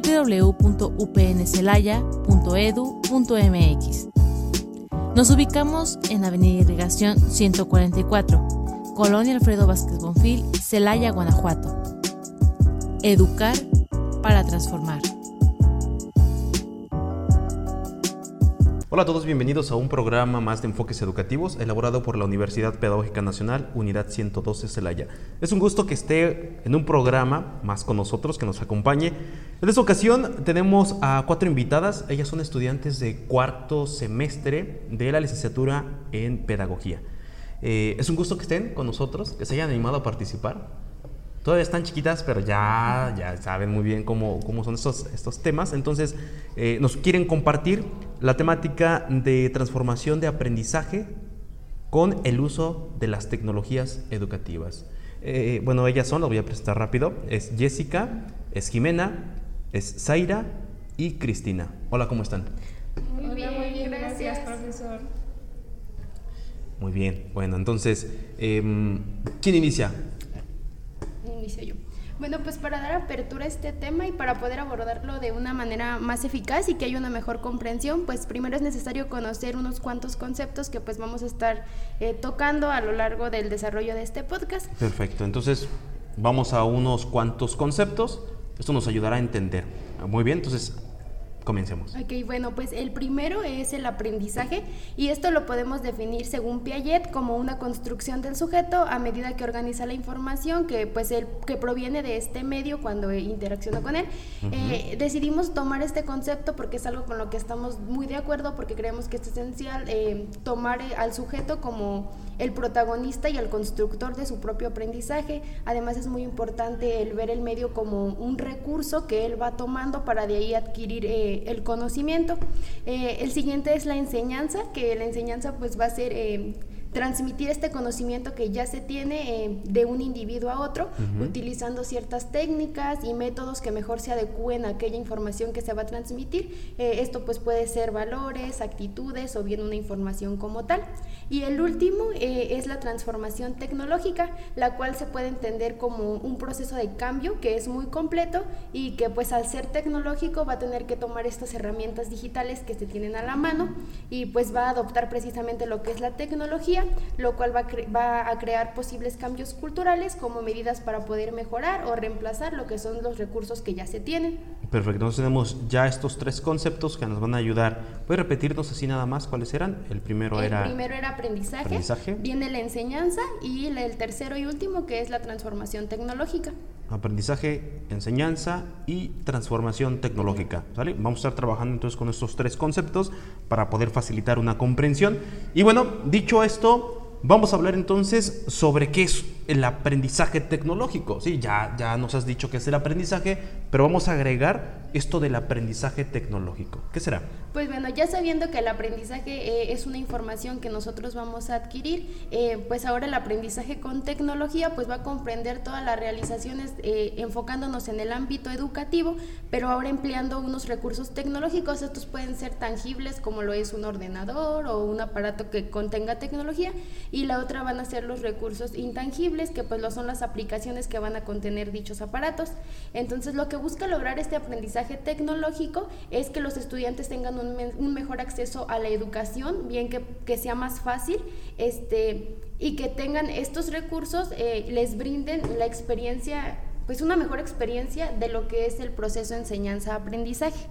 www.upncelaya.edu.mx. Nos ubicamos en Avenida Irrigación 144, Colonia Alfredo Vázquez Bonfil, Celaya, Guanajuato. Educar para transformar. Hola a todos, bienvenidos a un programa más de enfoques educativos elaborado por la Universidad Pedagógica Nacional, Unidad 112 Celaya. Es un gusto que esté en un programa más con nosotros, que nos acompañe. En esta ocasión tenemos a cuatro invitadas, ellas son estudiantes de cuarto semestre de la licenciatura en Pedagogía. Eh, es un gusto que estén con nosotros, que se hayan animado a participar. Todavía están chiquitas, pero ya, ya saben muy bien cómo, cómo son estos, estos temas. Entonces, eh, nos quieren compartir la temática de transformación de aprendizaje con el uso de las tecnologías educativas. Eh, bueno, ellas son, las voy a presentar rápido. Es Jessica, es Jimena, es Zaira y Cristina. Hola, ¿cómo están? Muy bien, muy bien, gracias, profesor. Muy bien, bueno, entonces, em, ¿quién inicia? Inicio yo. Bueno, pues para dar apertura a este tema y para poder abordarlo de una manera más eficaz y que haya una mejor comprensión, pues primero es necesario conocer unos cuantos conceptos que pues vamos a estar eh, tocando a lo largo del desarrollo de este podcast. Perfecto, entonces vamos a unos cuantos conceptos. Esto nos ayudará a entender. Muy bien, entonces Comencemos. Ok, bueno, pues el primero es el aprendizaje y esto lo podemos definir según Piaget como una construcción del sujeto a medida que organiza la información que pues el, que proviene de este medio cuando interacciona con él. Eh, decidimos tomar este concepto porque es algo con lo que estamos muy de acuerdo porque creemos que es esencial eh, tomar eh, al sujeto como el protagonista y el constructor de su propio aprendizaje. Además es muy importante el ver el medio como un recurso que él va tomando para de ahí adquirir el conocimiento. Eh, el siguiente es la enseñanza, que la enseñanza pues va a ser eh, transmitir este conocimiento que ya se tiene eh, de un individuo a otro, utilizando ciertas técnicas y métodos que mejor se adecúen a aquella información que se va a transmitir. Eh, esto pues puede ser valores, actitudes o bien una información como tal. Y el último eh, es la transformación tecnológica, la cual se puede entender como un proceso de cambio que es muy completo y que pues al ser tecnológico va a tener que tomar estas herramientas digitales que se tienen a la mano y pues va a adoptar precisamente lo que es la tecnología lo cual va a, crear posibles cambios culturales como medidas para poder mejorar o reemplazar lo que son los recursos que ya se tienen. Perfecto, entonces tenemos ya estos tres conceptos que nos van a ayudar. ¿Puedes repetirnos así nada más cuáles eran? El primero era... El primero era aprendizaje, viene la enseñanza y el tercero y último que es la transformación tecnológica aprendizaje, enseñanza y transformación tecnológica. ¿sale? Vamos a estar trabajando entonces con estos tres conceptos para poder facilitar una comprensión. Y bueno, dicho esto, Vamos a hablar entonces sobre qué es el aprendizaje tecnológico. Sí, ya, ya nos has dicho qué es el aprendizaje, pero vamos a agregar esto del aprendizaje tecnológico. ¿Qué será? Pues bueno, ya sabiendo que el aprendizaje eh, es una información que nosotros vamos a adquirir, eh, pues ahora el aprendizaje con tecnología pues va a comprender todas las realizaciones eh, enfocándonos en el ámbito educativo, pero ahora empleando unos recursos tecnológicos. Estos pueden ser tangibles como lo es un ordenador o un aparato que contenga tecnología y la otra van a ser los recursos intangibles, que pues lo son las aplicaciones que van a contener dichos aparatos. Entonces lo que busca lograr este aprendizaje tecnológico es que los estudiantes tengan un, mejor acceso a la educación, bien que, sea más fácil, este, y que tengan estos recursos, eh, les brinden la experiencia, pues una mejor experiencia de lo que es el proceso enseñanza-aprendizaje.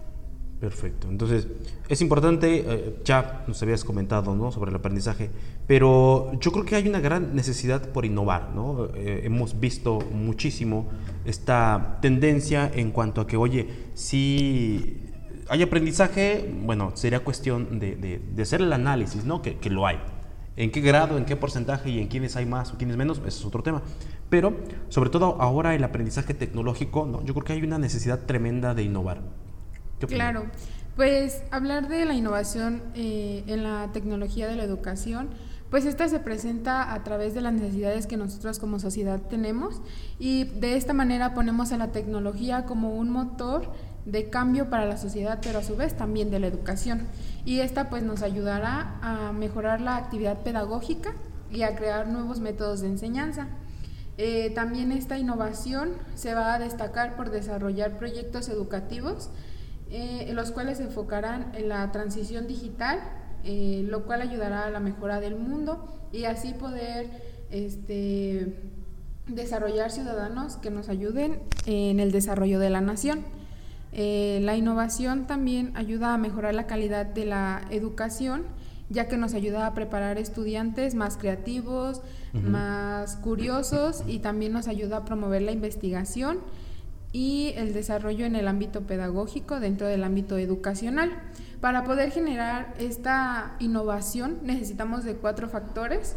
Perfecto. Entonces, es importante, eh, ya nos habías comentado ¿no? sobre el aprendizaje, pero yo creo que hay una gran necesidad por innovar. ¿no? Eh, hemos visto muchísimo esta tendencia en cuanto a que, oye, si hay aprendizaje, bueno, sería cuestión de, hacer el análisis, ¿no? Que, que, lo hay. En qué grado, en qué porcentaje y en quiénes hay más o quiénes menos, ese es otro tema. Pero, sobre todo ahora el aprendizaje tecnológico, ¿no? yo creo que hay una necesidad tremenda de innovar. Claro. Pues hablar de la innovación eh, en la tecnología de la educación, pues esta se presenta a través de las necesidades que nosotros como sociedad tenemos y de esta manera ponemos a la tecnología como un motor de cambio para la sociedad, pero a su vez también de la educación. Y esta pues nos ayudará a mejorar la actividad pedagógica y a crear nuevos métodos de enseñanza. Eh, también esta innovación se va a destacar por desarrollar proyectos educativos, eh, los cuales se enfocarán en la transición digital eh, lo cual ayudará a la mejora del mundo y así poder este, desarrollar ciudadanos que nos ayuden en el desarrollo de la nación. Eh, la innovación también ayuda a mejorar la calidad de la educación, ya que nos ayuda a preparar estudiantes más creativos, más curiosos y también nos ayuda a promover la investigación y el desarrollo en el ámbito pedagógico dentro del ámbito educacional. Para poder generar esta innovación necesitamos de cuatro factores,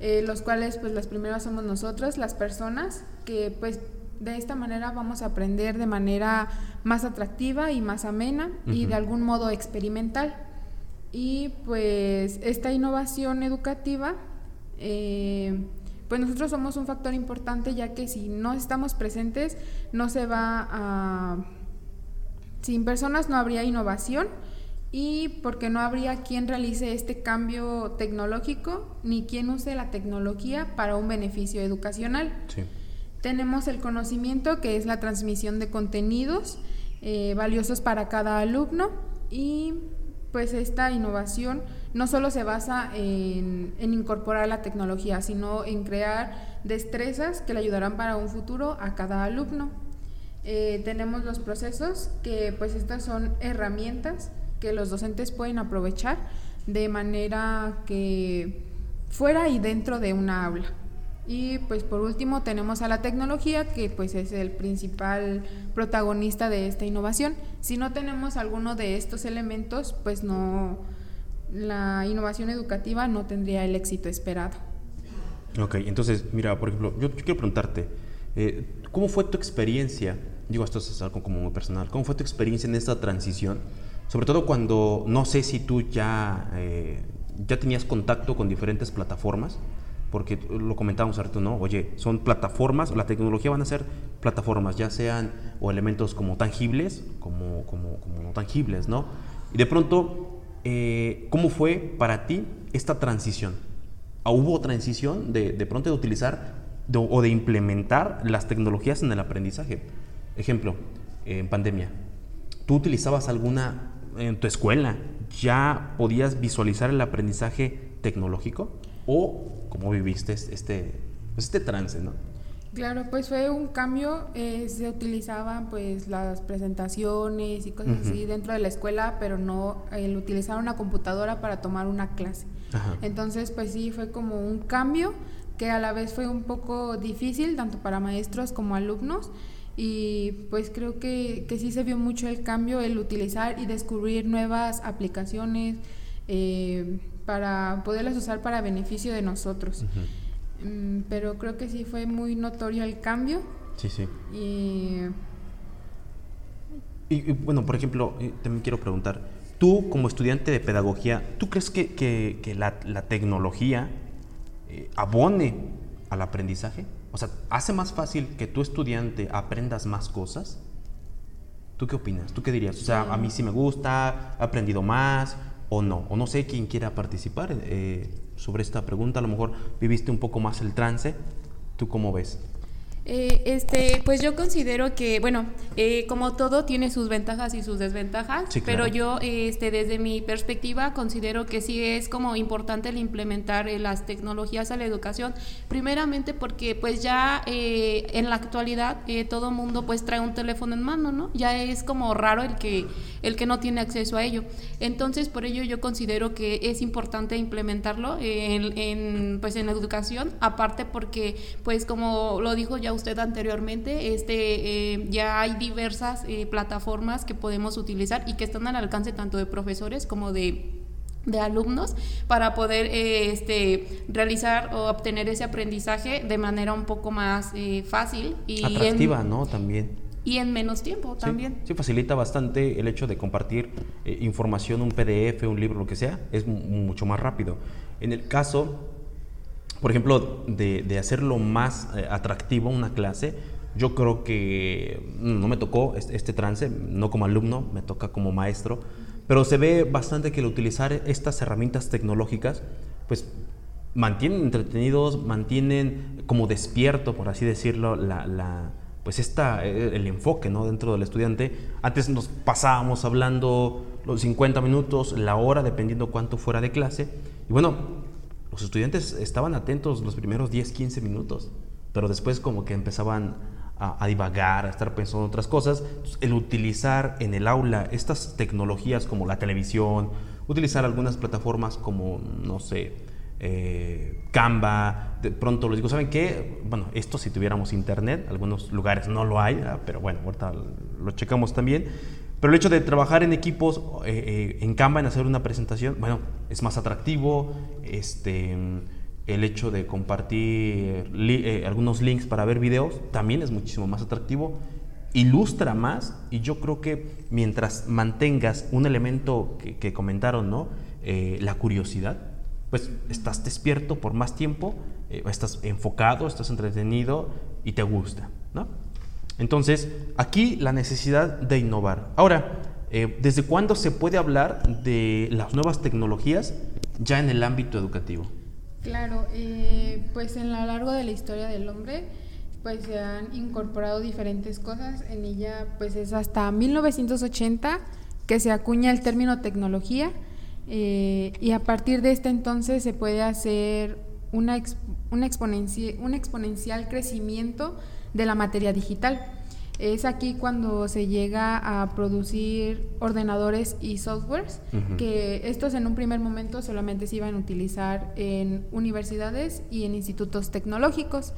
eh, los cuales pues las primeras somos nosotros, las personas, que pues de esta manera vamos a aprender de manera más atractiva y más amena y de algún modo experimental. Y pues esta innovación educativa, eh, pues nosotros somos un factor importante ya que si no estamos presentes no se va a... Sin personas no habría innovación y porque no habría quien realice este cambio tecnológico ni quien use la tecnología para un beneficio educacional. Tenemos el conocimiento, que es la transmisión de contenidos eh, valiosos para cada alumno y pues esta innovación no solo se basa en, incorporar la tecnología, sino en crear destrezas que le ayudarán para un futuro a cada alumno. Eh, tenemos los procesos, que pues estas son herramientas que los docentes pueden aprovechar de manera que fuera y dentro de una aula. Y pues por último tenemos a la tecnología que pues es el principal protagonista de esta innovación. Si no tenemos alguno de estos elementos, pues no la innovación educativa no tendría el éxito esperado. Ok, entonces mira, por ejemplo, yo, quiero preguntarte, eh, ¿cómo fue tu experiencia? Digo, esto es algo como muy personal. ¿Cómo fue tu experiencia en esta transición sobre todo cuando no sé si tú ya, eh, ya tenías contacto con diferentes plataformas, porque lo comentábamos ahorita, ¿no? Oye, son plataformas, la tecnología van a ser plataformas, ya sean o elementos como tangibles, como, como, como no tangibles, ¿no? Y de pronto, eh, ¿cómo fue para ti esta transición? ¿Ah, ¿Hubo transición de, de pronto de utilizar o de implementar las tecnologías en el aprendizaje? Ejemplo, en pandemia, ¿tú utilizabas alguna en tu escuela ya podías visualizar el aprendizaje tecnológico o cómo viviste este, pues, este trance, ¿no? Claro, pues fue un cambio, eh, se utilizaban pues las presentaciones y cosas así dentro de la escuela, pero no el utilizar una computadora para tomar una clase. Entonces, pues sí, fue como un cambio que a la vez fue un poco difícil, tanto para maestros como alumnos, y pues creo que, que, sí se vio mucho el cambio, el utilizar y descubrir nuevas aplicaciones eh, para poderlas usar para beneficio de nosotros. Pero creo que sí fue muy notorio el cambio. Sí, sí. Y, y, bueno, por ejemplo, eh, también quiero preguntar, tú como estudiante de pedagogía, ¿tú crees que, que, que la, la, tecnología eh, abone al aprendizaje? O sea, ¿hace más fácil que tu estudiante aprendas más cosas? ¿Tú qué opinas? ¿Tú qué dirías? O sea, a mí sí me gusta, he aprendido más o no. O no sé quién quiera participar eh, sobre esta pregunta. A lo mejor viviste un poco más el trance. ¿Tú cómo ves? Eh, este, pues yo considero que, bueno, eh, como todo tiene sus ventajas y sus desventajas, pero yo, este, desde mi perspectiva, considero que sí es como importante el implementar eh, las tecnologías a la educación, primeramente porque, pues ya en la actualidad todo mundo pues trae un teléfono en mano, ¿no? Ya es como raro el que el que no tiene acceso a ello. Entonces, por ello yo considero que es importante implementarlo en, en pues en la educación, aparte porque, pues como lo dijo ya usted anteriormente, este, eh, ya hay diversas eh, plataformas que podemos utilizar y que están al alcance tanto de profesores como de de alumnos para poder eh, este, realizar o obtener ese aprendizaje de manera un poco más fácil y atractiva, ¿no? También. y en menos tiempo también. Sí, facilita bastante el hecho de compartir eh, información, un PDF, un libro, lo que sea, es mucho más rápido. En el caso, por ejemplo, de, de hacerlo más eh, atractivo una clase, yo creo que no me tocó este, trance, no como alumno, me toca como maestro, pero se ve bastante que el utilizar estas herramientas tecnológicas, pues mantienen entretenidos, mantienen como despierto, por así decirlo, la, pues esta, el enfoque ¿no? dentro del estudiante. Antes nos pasábamos hablando los 50 minutos, la hora, dependiendo cuánto fuera de clase. Y bueno, los estudiantes estaban atentos los primeros 10, 15 minutos, pero después como que empezaban a, divagar, a estar pensando en otras cosas. el utilizar en el aula estas tecnologías como la televisión, utilizar algunas plataformas como, no sé, eh, Canva, de pronto les digo, ¿saben qué? Bueno, esto si tuviéramos internet, algunos lugares no lo hay, pero bueno, ahorita lo checamos también. Pero el hecho de trabajar en equipos, eh, eh, en Canva, en hacer una presentación, bueno, es más atractivo, este el hecho de compartir eh, algunos links para ver videos también es muchísimo más atractivo, ilustra más y yo creo que mientras mantengas un elemento que, comentaron, ¿no? La curiosidad, pues estás despierto por más tiempo, estás enfocado, estás entretenido y te gusta, ¿no? Entonces, aquí la necesidad de innovar. Ahora, ¿desde cuándo se puede hablar de las nuevas tecnologías ya en el ámbito educativo? Claro, eh, pues en lo largo de la historia del hombre, pues se han incorporado diferentes cosas. En ella, pues es hasta 1980 que se acuña el término tecnología eh, y a partir de este entonces se puede hacer una, una un exponencial crecimiento de la materia digital. Es aquí cuando se llega a producir ordenadores y softwares, que estos en un primer momento solamente se iban a utilizar en universidades y en institutos tecnológicos,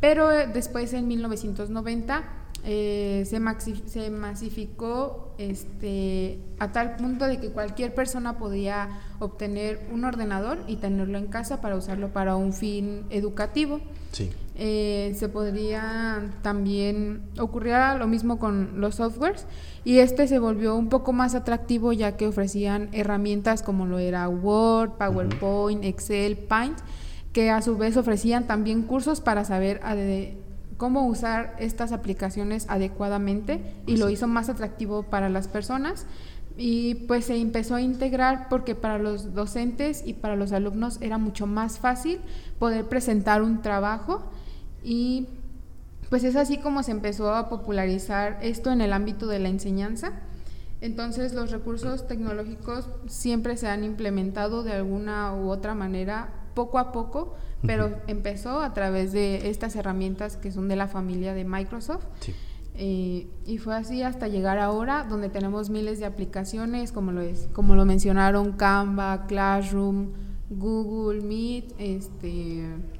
pero después en 1990 eh, se, se, masificó este, a tal punto de que cualquier persona podía obtener un ordenador y tenerlo en casa para usarlo para un fin educativo. Sí. Eh, se podría también ocurrir lo mismo con los softwares y este se volvió un poco más atractivo ya que ofrecían herramientas como lo era Word, PowerPoint, Excel, Paint, que a su vez ofrecían también cursos para saber cómo usar estas aplicaciones adecuadamente y lo hizo más atractivo para las personas. Y pues se empezó a integrar porque para los docentes y para los alumnos era mucho más fácil poder presentar un trabajo y pues es así como se empezó a popularizar esto en el ámbito de la enseñanza. Entonces los recursos tecnológicos siempre se han implementado de alguna u otra manera poco a poco pero empezó a través de estas herramientas que son de la familia de Microsoft. Eh, y fue así hasta llegar ahora, donde tenemos miles de aplicaciones, como lo, es, como lo mencionaron, Canva, Classroom, Google Meet, este...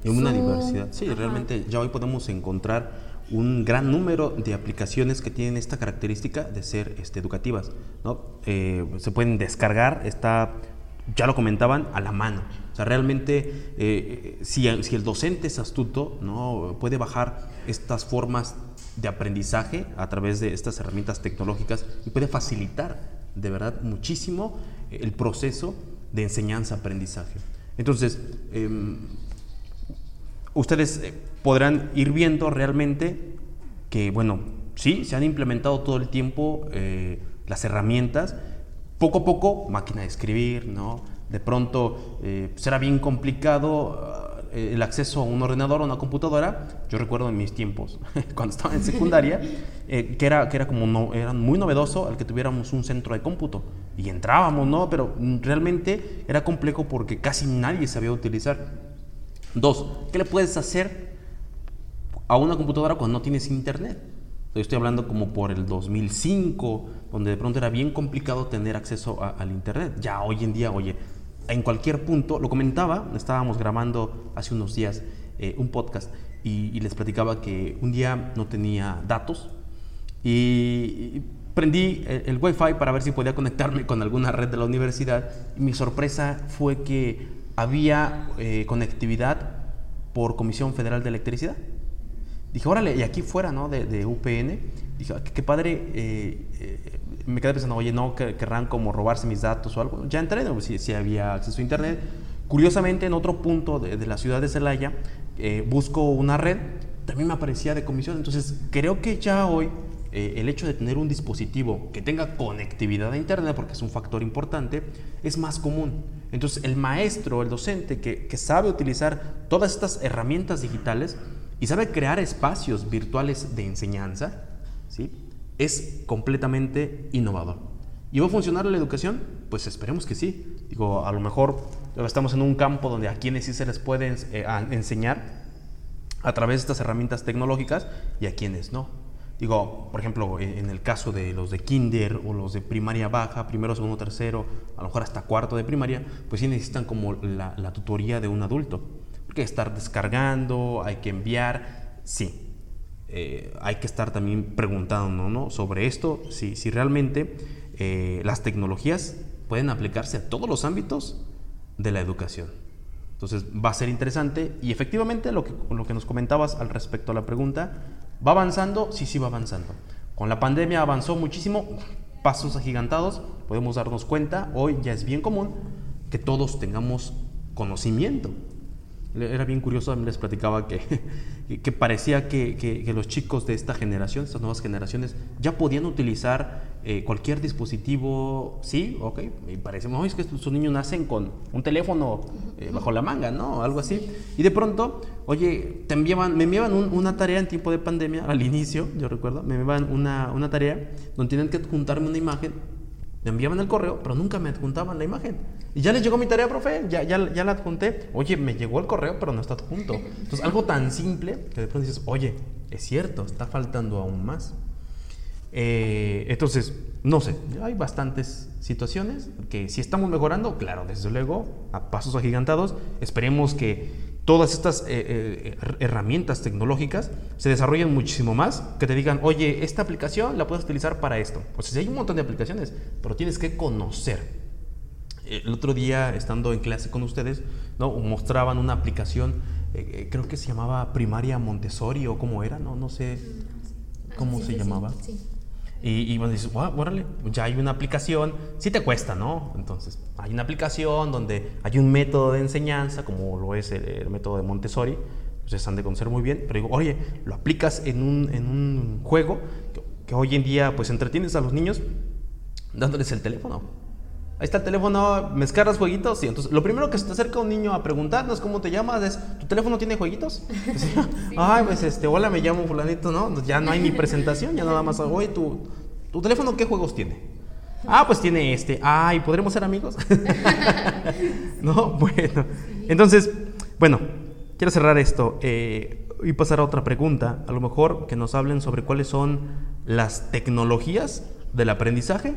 Y una diversidad. Sí, realmente ya hoy podemos encontrar un gran número de aplicaciones que tienen esta característica de ser este, educativas. ¿no? Eh, se pueden descargar, está, ya lo comentaban, a la mano. O sea, realmente, eh, si, si, el docente es astuto, ¿no? puede bajar estas formas de aprendizaje a través de estas herramientas tecnológicas y puede facilitar de verdad muchísimo el proceso de enseñanza-aprendizaje. Entonces, em, ustedes eh, podrán ir viendo realmente que, bueno, sí, se han implementado todo el tiempo eh, las herramientas, poco a poco, máquina de escribir, ¿no? de pronto eh, será bien complicado el acceso a un ordenador o una computadora. Yo recuerdo en mis tiempos, cuando estaba en secundaria, eh, que, era, que era como no, era muy novedoso al que tuviéramos un centro de cómputo. Y entrábamos, ¿no? Pero realmente era complejo porque casi nadie sabía utilizar. Dos, ¿qué le puedes hacer a una computadora cuando no tienes internet? Yo estoy hablando como por el 2005, donde de pronto era bien complicado tener acceso al internet. Ya hoy en día, oye, en cualquier punto, lo comentaba, estábamos grabando hace unos días eh, un podcast y, les platicaba que un día no tenía datos y, prendí el, wifi para ver si podía conectarme con alguna red de la universidad y mi sorpresa fue que había eh, conectividad por Comisión Federal de Electricidad. Dije, órale, y aquí fuera, ¿no? De, de UPN, dije, ah, qué, padre. Eh, eh, me quedé pensando, oye, no, querrán como robarse mis datos o algo. Ya entré, ¿no? si, si había acceso a internet. Curiosamente, en otro punto de, la ciudad de Celaya, eh, busco una red, también me aparecía de comisión. Entonces, creo que ya hoy eh, el hecho de tener un dispositivo que tenga conectividad a Internet, porque es un factor importante, es más común. Entonces, el maestro, el docente que sabe utilizar todas estas herramientas digitales y sabe crear espacios virtuales de enseñanza, ¿sí? Es completamente innovador. ¿Y va a funcionar la educación? Pues esperemos que sí. Digo, a lo mejor estamos en un campo donde a quienes sí se les puede eh, enseñar a través de estas herramientas tecnológicas y a quienes no. Digo, por ejemplo, en el caso de los de kinder o los de primaria baja, primero, segundo, tercero, a lo mejor hasta cuarto de primaria, pues sí necesitan como la, tutoría de un adulto. Porque estar descargando, hay que enviar, sí. Eh, hay que estar también preguntando ¿no? sobre esto, si, realmente eh, las tecnologías pueden aplicarse a todos los ámbitos de la educación. Entonces va a ser interesante y efectivamente lo que, lo que nos comentabas al respecto a la pregunta, ¿Va avanzando? Sí, sí va avanzando. Con la pandemia avanzó muchísimo, pasos agigantados, podemos darnos cuenta, hoy ya es bien común que todos tengamos conocimiento era bien curioso, les platicaba que, que parecía que, que, los chicos de esta generación, estas nuevas generaciones, ya podían utilizar eh, cualquier dispositivo, sí, ok, y parece, no, es que estos niños nacen con un teléfono eh, bajo la manga, ¿no? Algo así. Y de pronto, oye, te enviaban, me enviaban una tarea en tiempo de pandemia, al inicio, yo recuerdo, me enviaban una, una tarea donde tienen que juntarme una imagen me enviaban el correo, pero nunca me adjuntaban la imagen. Y ya les llegó mi tarea, profe, ya, ya, ya la adjunté. Oye, me llegó el correo, pero no está adjunto. Entonces, algo tan simple que de pronto dices, oye, es cierto, está faltando aún más. Eh, entonces, no sé, hay bastantes situaciones que si estamos mejorando, claro, desde luego, a pasos agigantados, esperemos que todas estas eh, eh, herramientas tecnológicas se desarrollen muchísimo más, que te digan, oye, esta aplicación la puedes utilizar para esto. O sea, hay un montón de aplicaciones, pero tienes que conocer. El otro día, estando en clase con ustedes, ¿no? mostraban una aplicación, eh, creo que se llamaba Primaria Montessori o cómo era, no, no sé cómo se llamaba. Sí. Y, y bueno, dices, wow, órale, ya hay una aplicación, sí te cuesta, ¿no? Entonces, hay una aplicación donde hay un método de enseñanza, como lo es el, método de Montessori, ustedes han de conocer muy bien, pero digo, oye, lo aplicas en un, en un juego que, que, hoy en día, pues, entretienes a los niños dándoles el teléfono. Ahí está el teléfono, me escarras jueguitos. Y entonces, lo primero que se te acerca un niño a preguntarnos cómo te llamas es: ¿tu teléfono tiene jueguitos? Ay, pues este, hola, me llamo Fulanito, ¿no? Ya no hay ni presentación, ya nada más, oye, ¿tu, ¿tu teléfono qué juegos tiene? Ah, pues tiene este. Ay, ¿podremos ser amigos? no, bueno. Entonces, bueno, quiero cerrar esto eh, y pasar a otra pregunta. A lo mejor que nos hablen sobre cuáles son las tecnologías del aprendizaje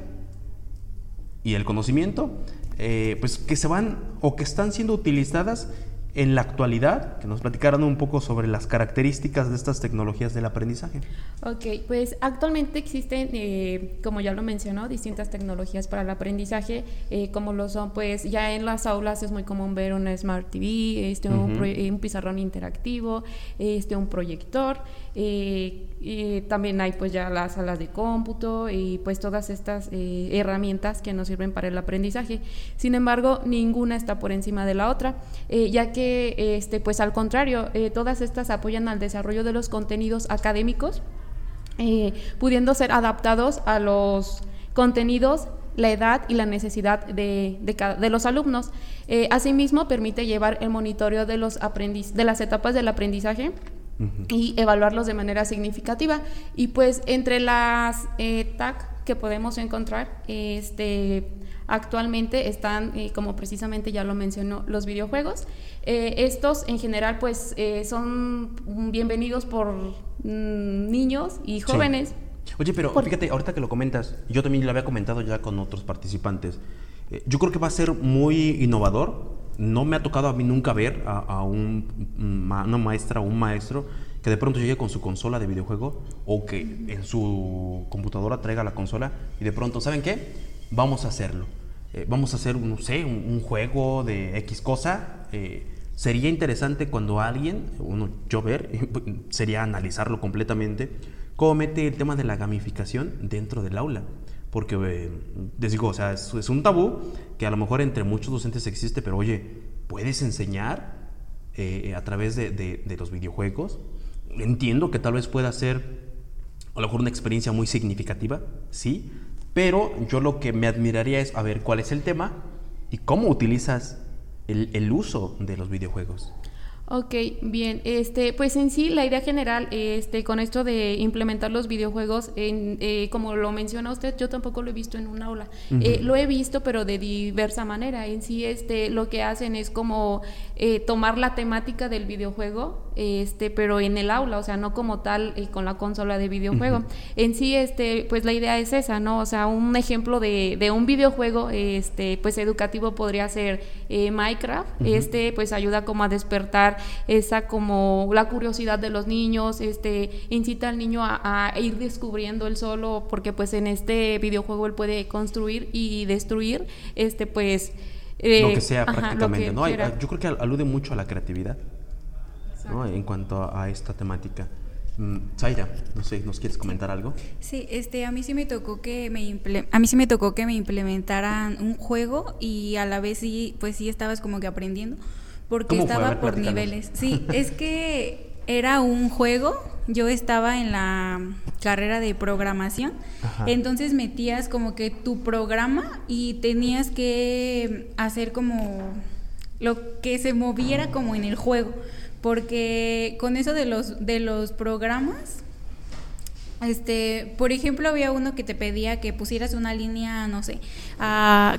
y el conocimiento, eh, pues que se van o que están siendo utilizadas en la actualidad, que nos platicaran un poco sobre las características de estas tecnologías del aprendizaje. Ok, pues actualmente existen, eh, como ya lo mencionó, distintas tecnologías para el aprendizaje, eh, como lo son, pues ya en las aulas es muy común ver una Smart TV, este, un, pizarrón interactivo, este, un proyector, eh, también hay pues ya las salas de cómputo y pues todas estas herramientas que nos sirven para el aprendizaje. Sin embargo, ninguna está por encima de la otra, ya que este, pues al contrario, eh, todas estas apoyan al desarrollo de los contenidos académicos, eh, pudiendo ser adaptados a los contenidos la edad y la necesidad de, de, los alumnos. Eh, asimismo, permite llevar el monitoreo de, los aprendiz, de las etapas del aprendizaje y evaluarlos de manera significativa. Y pues entre las TAC que podemos encontrar, este, Actualmente están, eh, como precisamente ya lo mencionó, los videojuegos. Eh, estos en general pues eh, son bienvenidos por mm, niños y jóvenes. Oye, pero fíjate, ahorita que lo comentas, yo también lo había comentado ya con otros participantes. yo creo que va a ser muy innovador. No me ha tocado a mí nunca ver a, un, una maestra o un maestro que de pronto llegue con su consola de videojuego o que en su computadora traiga la consola y de pronto, ¿saben qué? Vamos a hacerlo. Eh, vamos a hacer, no sé, un, juego de X cosa. Eh, sería interesante cuando alguien, uno, yo ver, sería analizarlo completamente, cómo mete el tema de la gamificación dentro del aula. Porque, eh, les digo, o sea, es, un tabú que a lo mejor entre muchos docentes existe, pero oye, ¿puedes enseñar eh, a través de, de, los videojuegos? Entiendo que tal vez pueda ser a lo mejor una experiencia muy significativa, sí, pero yo lo que me admiraría es a ver cuál es el tema y cómo utilizas el, el uso de los videojuegos. Ok, bien. Este, pues en sí la idea general, este, con esto de implementar los videojuegos, en, eh, como lo menciona usted, yo tampoco lo he visto en un aula. Eh, lo he visto, pero de diversa manera. En sí, este, lo que hacen es como eh, tomar la temática del videojuego, este, pero en el aula, o sea, no como tal con la consola de videojuego. En sí, este, pues la idea es esa, ¿no? O sea, un ejemplo de, de un videojuego, este, pues educativo podría ser Minecraft. Este, pues ayuda como a despertar esa como la curiosidad de los niños, este, incita al niño a, ir descubriendo él solo, porque pues en este videojuego él puede construir y destruir, este, pues... Eh, lo que sea prácticamente, ¿no? yo creo que alude mucho a la creatividad, ¿no? En cuanto a, esta temática. Mm, Zaira, no sé, ¿nos quieres comentar algo? Sí, este, a mí sí me tocó que me a mí sí me tocó que me implementaran un juego y a la vez sí, pues sí estabas como que aprendiendo porque estaba por niveles. Sí, es que era un juego, yo estaba en la carrera de programación, entonces metías como que tu programa y tenías que hacer como lo que se moviera como en el juego, porque con eso de los de los programas este, por ejemplo, había uno que te pedía que pusieras una línea, no sé,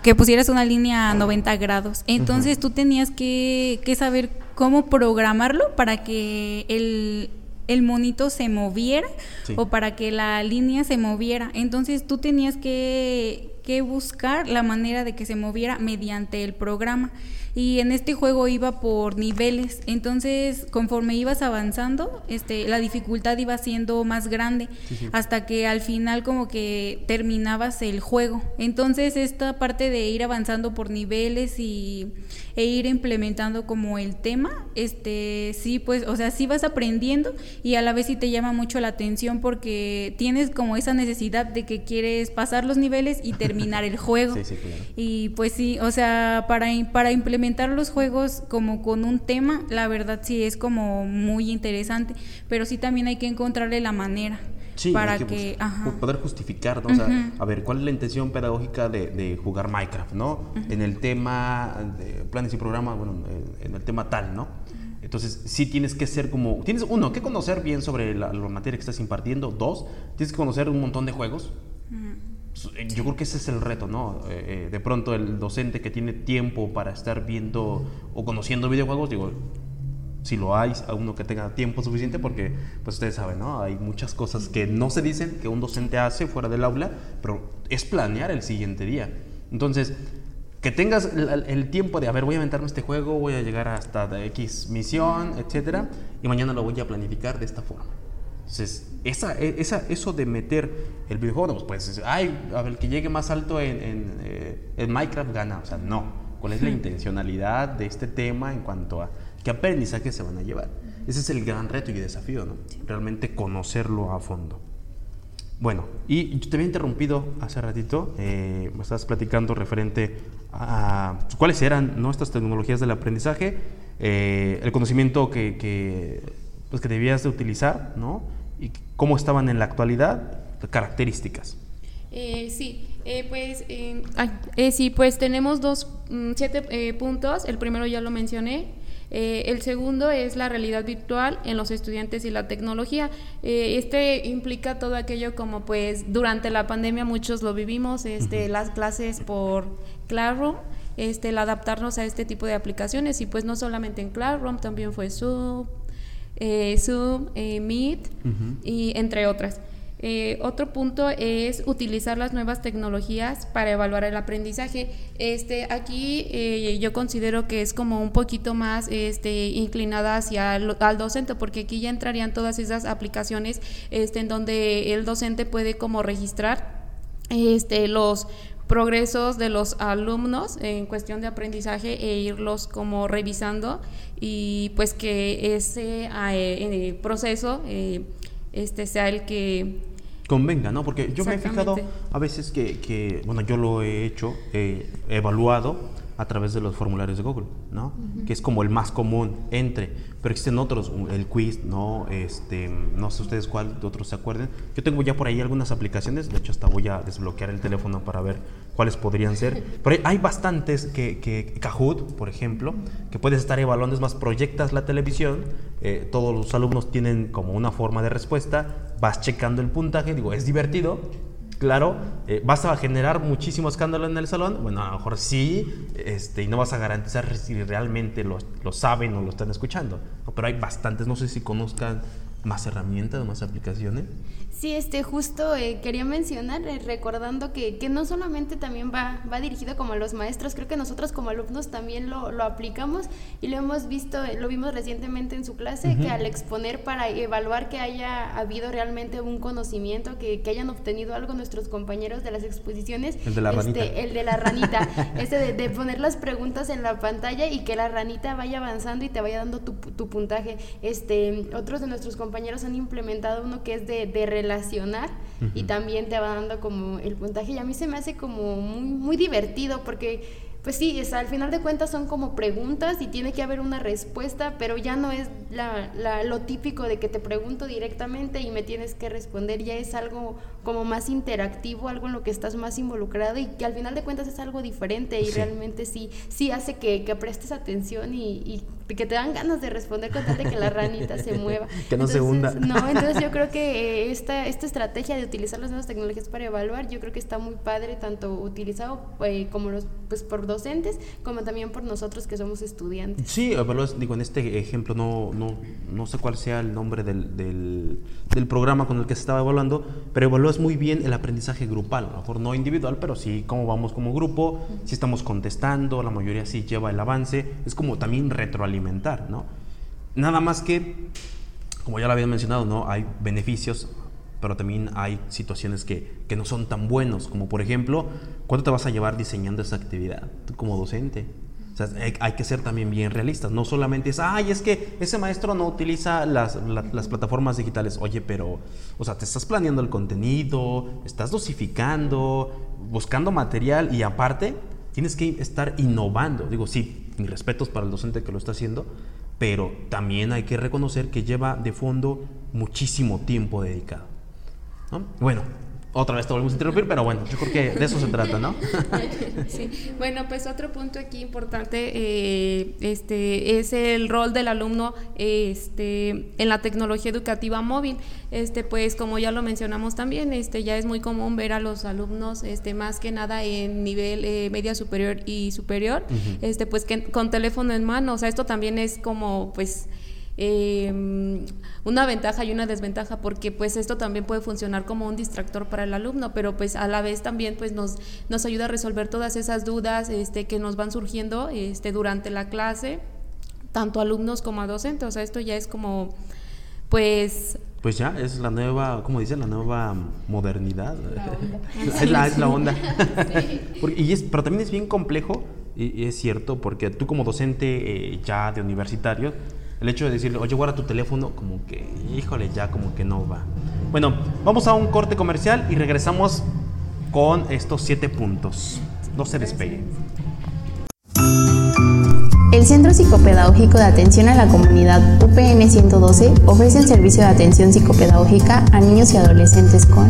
que pusieras una línea a 90 grados. Entonces tú tenías que, saber cómo programarlo para que el, el monito se moviera o para que la línea se moviera. Entonces tú tenías que, que buscar la manera de que se moviera mediante el programa y en este juego iba por niveles, entonces conforme ibas avanzando, este, la dificultad iba siendo más grande hasta que al final como que terminabas el juego. Entonces esta parte de ir avanzando por niveles y e ir implementando como el tema, este, sí, pues, o sea, sí vas aprendiendo y a la vez sí te llama mucho la atención porque tienes como esa necesidad de que quieres pasar los niveles y terminar el juego. Y pues sí, o sea, para, para implementar los juegos como con un tema, la verdad sí es como muy interesante, pero sí también hay que encontrarle la manera. Sí, para que, poder justificar, ¿no? o sea, a ver, ¿cuál es la intención pedagógica de, jugar Minecraft, ¿no? En el tema de planes y programas, bueno, en el tema tal, ¿no? Entonces, sí tienes que ser como, tienes, uno, que conocer bien sobre la, materia que estás impartiendo, dos, tienes que conocer un montón de juegos. Yo creo que ese es el reto, ¿no? Eh, eh, de pronto el docente que tiene tiempo para estar viendo o conociendo videojuegos, digo, si lo hay, a uno que tenga tiempo suficiente, porque pues ustedes saben, ¿no? Hay muchas cosas que no se dicen que un docente hace fuera del aula, pero es planear el siguiente día. Entonces, que tengas el, tiempo de, a ver, voy a aventarme este juego, voy a llegar hasta X misión, etcétera, y mañana lo voy a planificar de esta forma. Entonces, esa, e, esa, eso de meter el videojuego, pues, ay, a ver, el que llegue más alto en, en, eh, en Minecraft gana. O sea, no. ¿Cuál es la intencionalidad de este tema en cuanto a qué aprendizaje se van a llevar. Ese es el gran reto y desafío, ¿no? Realmente conocerlo a fondo. Bueno, y yo te había interrumpido hace ratito, eh, me estabas platicando referente a, pues, cuáles eran nuestras tecnologías del aprendizaje, eh, el conocimiento que, pues, que debías de utilizar, ¿no? Y cómo estaban en la actualidad, características. Eh, sí, pues sí, pues tenemos dos, mm, siete puntos. El primero ya lo mencioné, eh, el segundo es la realidad virtual en los estudiantes y la tecnología. Eh, este implica todo aquello como pues durante la pandemia muchos lo vivimos, este, las clases por Classroom, este, el adaptarnos a este tipo de aplicaciones y pues no solamente en Classroom, también fue Zoom, eh, Zoom, Meet y entre otras. Eh, otro punto es utilizar las nuevas tecnologías para evaluar el aprendizaje. Este, aquí eh, yo considero que es como un poquito más este, inclinada hacia el, al docente, porque aquí ya entrarían todas esas aplicaciones este, en donde el docente puede como registrar este, los progresos de los alumnos en cuestión de aprendizaje e irlos como revisando y pues que ese eh, proceso eh, este sea el que convenga, ¿no? Porque yo me he fijado a veces que, que bueno, yo lo he hecho, he evaluado a través de los formularios de Google, ¿no? Que es como el más común entre, pero existen otros, el quiz, ¿no? Este, no sé ustedes cuál de otros se acuerden. Yo tengo ya por ahí algunas aplicaciones, de hecho hasta voy a desbloquear el teléfono para ver cuáles podrían ser. Pero hay bastantes que, que Kahoot, por ejemplo, que puedes estar evaluando, es más, proyectas la televisión, eh, todos los alumnos tienen como una forma de respuesta, vas checando el puntaje, digo, es divertido, Claro, eh, vas a generar muchísimo escándalo en el salón. Bueno, a lo mejor sí, este, y no vas a garantizar si realmente lo, lo saben o lo están escuchando. Pero hay bastantes, no sé si conozcan más herramientas, más aplicaciones. Sí, este, justo eh, quería mencionar, eh, recordando que, que, no solamente también va, va dirigido como a los maestros, creo que nosotros como alumnos también lo, lo aplicamos y lo hemos visto, eh, lo vimos recientemente en su clase, que al exponer para evaluar que haya habido realmente un conocimiento, que, que hayan obtenido algo nuestros compañeros de las exposiciones. El de la ranita. Este, el de la ranita, este de, de, poner las preguntas en la pantalla y que la ranita vaya avanzando y te vaya dando tu, tu puntaje. Este, otros de nuestros compañeros han implementado uno que es de, de relacionar y también te va dando como el puntaje. Y a mí se me hace como muy, muy divertido porque pues sí, es, al final de cuentas son como preguntas y tiene que haber una respuesta, pero ya no es la, la, lo típico de que te pregunto directamente y me tienes que responder, ya es algo como más interactivo, algo en lo que estás más involucrado y que al final de cuentas es algo diferente y sí. realmente sí, sí hace que, que prestes atención y, y, que te dan ganas de responder con tal de que la ranita se mueva. Que no entonces, se hunda. No, entonces yo creo que eh, esta, esta estrategia de utilizar las nuevas tecnologías para evaluar, yo creo que está muy padre, tanto utilizado eh, como los, pues por docentes, como también por nosotros que somos estudiantes. Sí, evalúas, digo, en este ejemplo no, no, no sé cuál sea el nombre del, del, del programa con el que se estaba evaluando, pero evalúas muy bien el aprendizaje grupal, a lo mejor no individual, pero sí cómo vamos como grupo, si estamos contestando, la mayoría sí lleva el avance, es como también retroalimentar, ¿no? Nada más que, como ya lo había mencionado, ¿no? Hay beneficios, pero también hay situaciones que, que no son tan buenos, como por ejemplo, ¿cuánto te vas a llevar diseñando esa actividad tú como docente? Hay, que ser también bien realistas. No solamente es, ay, es que ese maestro no utiliza las, la, las plataformas digitales. Oye, pero, o sea, te estás planeando el contenido, estás dosificando, buscando material y aparte tienes que estar innovando. Digo, sí, mis respetos para el docente que lo está haciendo, pero también hay que reconocer que lleva de fondo muchísimo tiempo dedicado. ¿no? Bueno, otra vez te volvemos a interrumpir, pero bueno, yo creo que de eso se trata, ¿no? sí. Bueno, pues otro punto aquí importante eh, este, es el rol del alumno este, en la tecnología educativa móvil. Este, pues como ya lo mencionamos también, este, ya es muy común ver a los alumnos este, más que nada en nivel eh, media superior y superior, uh -huh. este, pues que con teléfono en mano. O sea, esto también es como, pues eh, una ventaja y una desventaja porque pues esto también puede funcionar como un distractor para el alumno pero pues a la vez también pues nos, nos ayuda a resolver todas esas dudas este, que nos van surgiendo este, durante la clase tanto alumnos como a docentes o sea esto ya es como pues pues ya es la nueva, ¿cómo dice? La nueva modernidad. La es, la, es la onda. sí. porque, y es, pero también es bien complejo, y, y, es cierto, porque tú como docente eh, ya de universitario, el hecho de decirle, oye, guarda tu teléfono, como que, híjole, ya como que no va. Bueno, vamos a un corte comercial y regresamos con estos siete puntos. No se despegue. El Centro Psicopedagógico de Atención a la Comunidad UPN 112 ofrece el servicio de atención psicopedagógica a niños y adolescentes con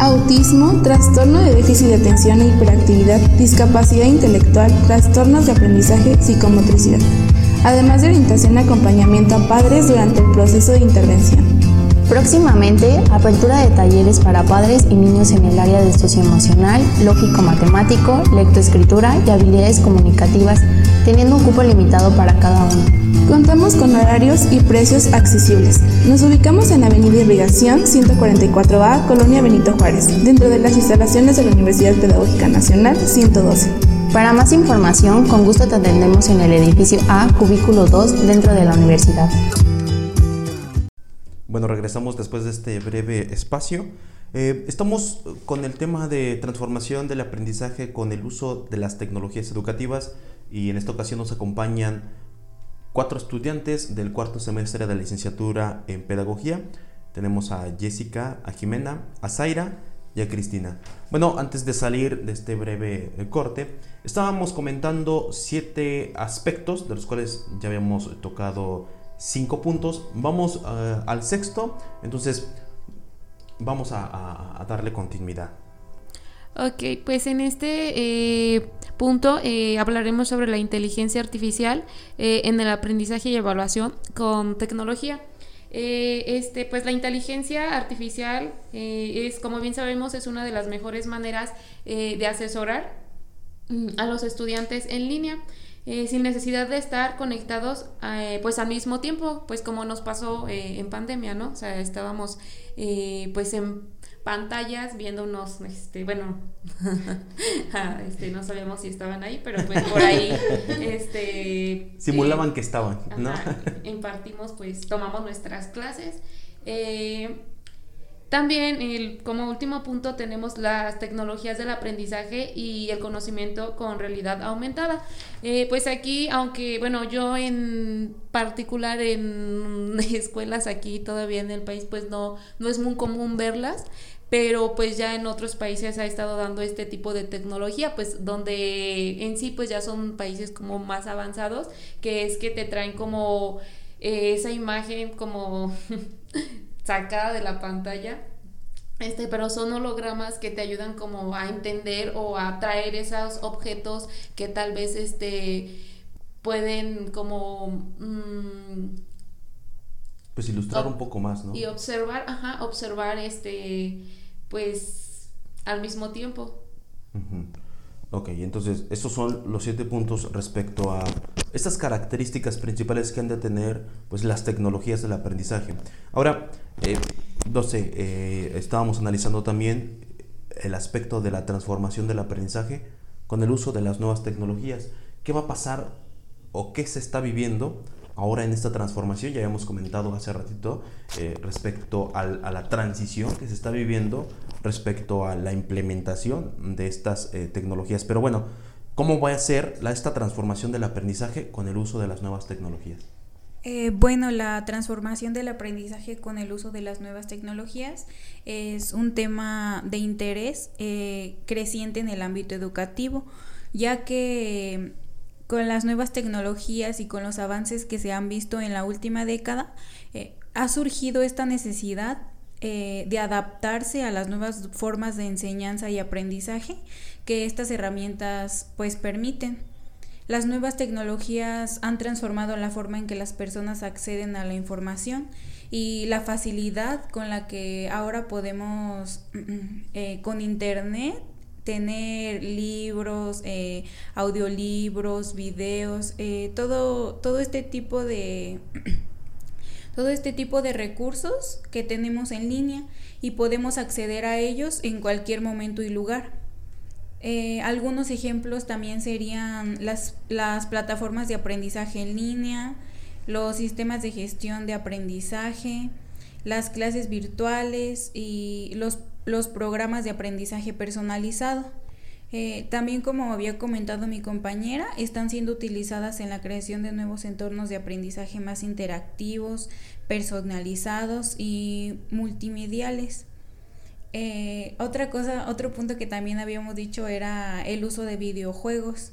autismo, trastorno de déficit de atención e hiperactividad, discapacidad intelectual, trastornos de aprendizaje, psicomotricidad, además de orientación y acompañamiento a padres durante el proceso de intervención. Próximamente, apertura de talleres para padres y niños en el área de socioemocional, lógico-matemático, lectoescritura y habilidades comunicativas, teniendo un cupo limitado para cada uno. Contamos con horarios y precios accesibles. Nos ubicamos en Avenida Irrigación 144A, Colonia Benito Juárez, dentro de las instalaciones de la Universidad Pedagógica Nacional 112. Para más información, con gusto te atendemos en el edificio A, cubículo 2, dentro de la universidad. Bueno, regresamos después de este breve espacio. Eh, estamos con el tema de transformación del aprendizaje con el uso de las tecnologías educativas y en esta ocasión nos acompañan cuatro estudiantes del cuarto semestre de la licenciatura en pedagogía. Tenemos a Jessica, a Jimena, a Zaira y Cristina. Bueno, antes de salir de este breve eh, corte, estábamos comentando siete aspectos de los cuales ya habíamos tocado cinco puntos. Vamos eh, al sexto, entonces vamos a, darle continuidad. Ok, pues en este eh, punto hablaremos sobre la inteligencia artificial en el aprendizaje y evaluación con tecnología. Eh, este, pues la inteligencia artificial eh, es, como bien sabemos, es una de las mejores maneras eh, de asesorar mm, a los estudiantes en línea. sin necesidad de estar conectados pues al mismo tiempo, pues como nos pasó en pandemia, ¿no? O sea, estábamos pues en pantallas viendo unos, este, bueno, ah, este, no sabemos si estaban ahí, pero pues por ahí, este... Simulaban que estaban, ¿no? impartimos, pues tomamos nuestras clases. Eh, también, como último punto, tenemos las tecnologías del aprendizaje y el conocimiento con realidad aumentada. Eh, pues aquí, aunque, bueno, yo en particular en escuelas aquí todavía en el país, pues no, no es muy común verlas, pero pues ya en otros países ha estado dando este tipo de tecnología, pues donde en sí pues ya son países como más avanzados, que es que te traen como eh, esa imagen como sacada de la pantalla. Este, pero son hologramas que te ayudan como a entender o a traer esos objetos que tal vez este pueden como mm, pues ilustrar un poco más, ¿no? Y observar, ajá, observar este, pues al mismo tiempo. Ok, entonces esos son los siete puntos respecto a estas características principales que han de tener pues las tecnologías del aprendizaje. Ahora, eh, no sé, eh, estábamos analizando también el aspecto de la transformación del aprendizaje con el uso de las nuevas tecnologías. ¿Qué va a pasar o qué se está viviendo ahora en esta transformación, ya habíamos comentado hace ratito eh, respecto a la transición que se está viviendo respecto a la implementación de estas eh, tecnologías. Pero bueno, ¿cómo va a ser esta transformación del aprendizaje con el uso de las nuevas tecnologías? Eh, bueno, la transformación del aprendizaje con el uso de las nuevas tecnologías es un tema de interés creciente en el ámbito educativo, ya que con las nuevas tecnologías y con los avances que se han visto en la última década, eh, ha surgido esta necesidad eh, de adaptarse a las nuevas formas de enseñanza y aprendizaje que estas herramientas pues permiten. Las nuevas tecnologías han transformado la forma en que las personas acceden a la información y la facilidad con la que ahora podemos eh, con internet tener libros, eh, audiolibros, videos, eh, todo, todo este tipo de todo este tipo de recursos que tenemos en línea y podemos acceder a ellos en cualquier momento y lugar. Eh, algunos ejemplos también serían las, las plataformas de aprendizaje en línea, los sistemas de gestión de aprendizaje, las clases virtuales y los los programas de aprendizaje personalizado. Eh, también, como había comentado mi compañera, están siendo utilizadas en la creación de nuevos entornos de aprendizaje más interactivos, personalizados y multimediales. Eh, otra cosa, otro punto que también habíamos dicho era el uso de videojuegos,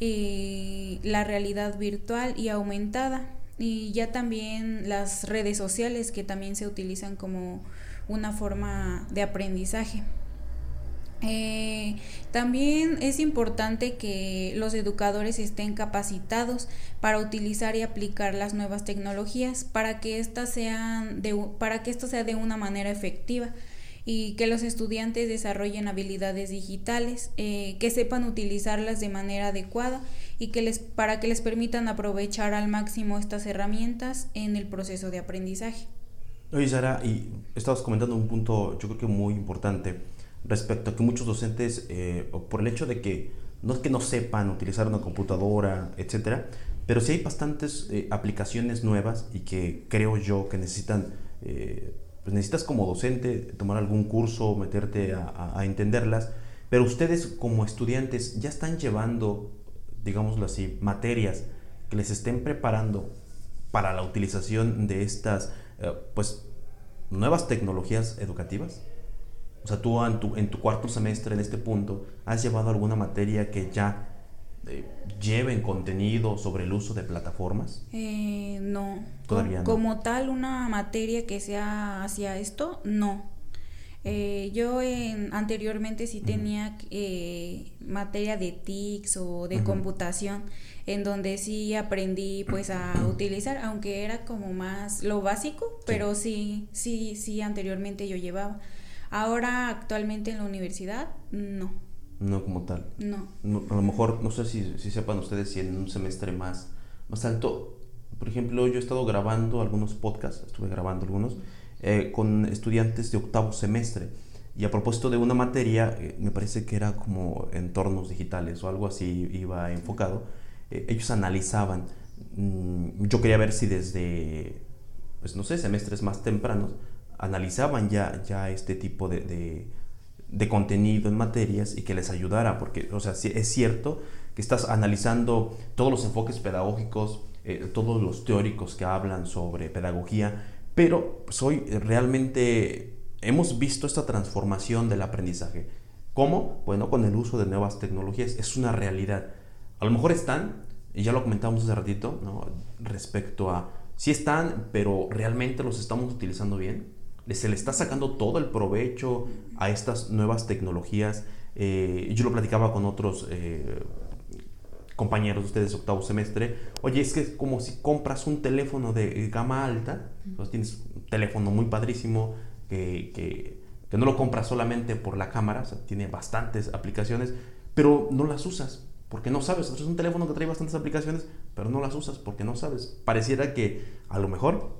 y la realidad virtual y aumentada, y ya también las redes sociales que también se utilizan como una forma de aprendizaje. Eh, también es importante que los educadores estén capacitados para utilizar y aplicar las nuevas tecnologías para que estas sean de, para que esto sea de una manera efectiva y que los estudiantes desarrollen habilidades digitales, eh, que sepan utilizarlas de manera adecuada y que les, para que les permitan aprovechar al máximo estas herramientas en el proceso de aprendizaje. Oye, Sara, y estabas comentando un punto, yo creo que muy importante, respecto a que muchos docentes, eh, por el hecho de que no es que no sepan utilizar una computadora, etcétera, pero sí hay bastantes eh, aplicaciones nuevas y que creo yo que necesitan eh, pues necesitas como docente tomar algún curso, meterte a, a entenderlas, pero ustedes como estudiantes ya están llevando, digámoslo así, materias que les estén preparando para la utilización de estas, pues, nuevas tecnologías educativas? O sea, tú en tu, en tu, cuarto semestre, en este punto, ¿has llevado alguna materia que ya eh, lleven contenido sobre el uso de plataformas? Eh, no. Todavía no. Como tal, una materia que sea hacia esto, no. Eh, yo en, anteriormente sí tenía eh, materia de TICS o de computación, en donde sí aprendí pues a utilizar, aunque era como más lo básico, pero sí, sí, sí, anteriormente yo llevaba. Ahora actualmente en la universidad, no. No como tal. No. a lo mejor, no sé si, si sepan ustedes si en un semestre más, más alto, por ejemplo, yo he estado grabando algunos podcasts, estuve grabando algunos, eh, con estudiantes de octavo semestre. Y a propósito de una materia, eh, me parece que era como entornos digitales o algo así iba enfocado, eh, ellos analizaban, mm, yo quería ver si desde, pues no sé, semestres más tempranos, analizaban ya, ya este tipo de, de, de contenido en materias y que les ayudara, porque, o sea, es cierto que estás analizando todos los enfoques pedagógicos, todos los teóricos que hablan sobre pedagogía, pero soy realmente hemos visto esta transformación del aprendizaje. ¿Cómo? Bueno, con el uso de nuevas tecnologías. Es una realidad. A lo mejor están, y ya lo comentamos hace ratito, ¿no? respecto a si están, pero realmente los estamos utilizando bien. Se le está sacando todo el provecho a estas nuevas tecnologías. Eh, yo lo platicaba con otros eh, compañeros de ustedes octavo semestre, oye, es que es como si compras un teléfono de gama alta, entonces tienes un teléfono muy padrísimo que, que, no lo compras solamente por la cámara, o sea, tiene bastantes aplicaciones, pero no las usas porque no sabes. es un teléfono que trae bastantes aplicaciones, pero no las usas porque no sabes. Pareciera que a lo mejor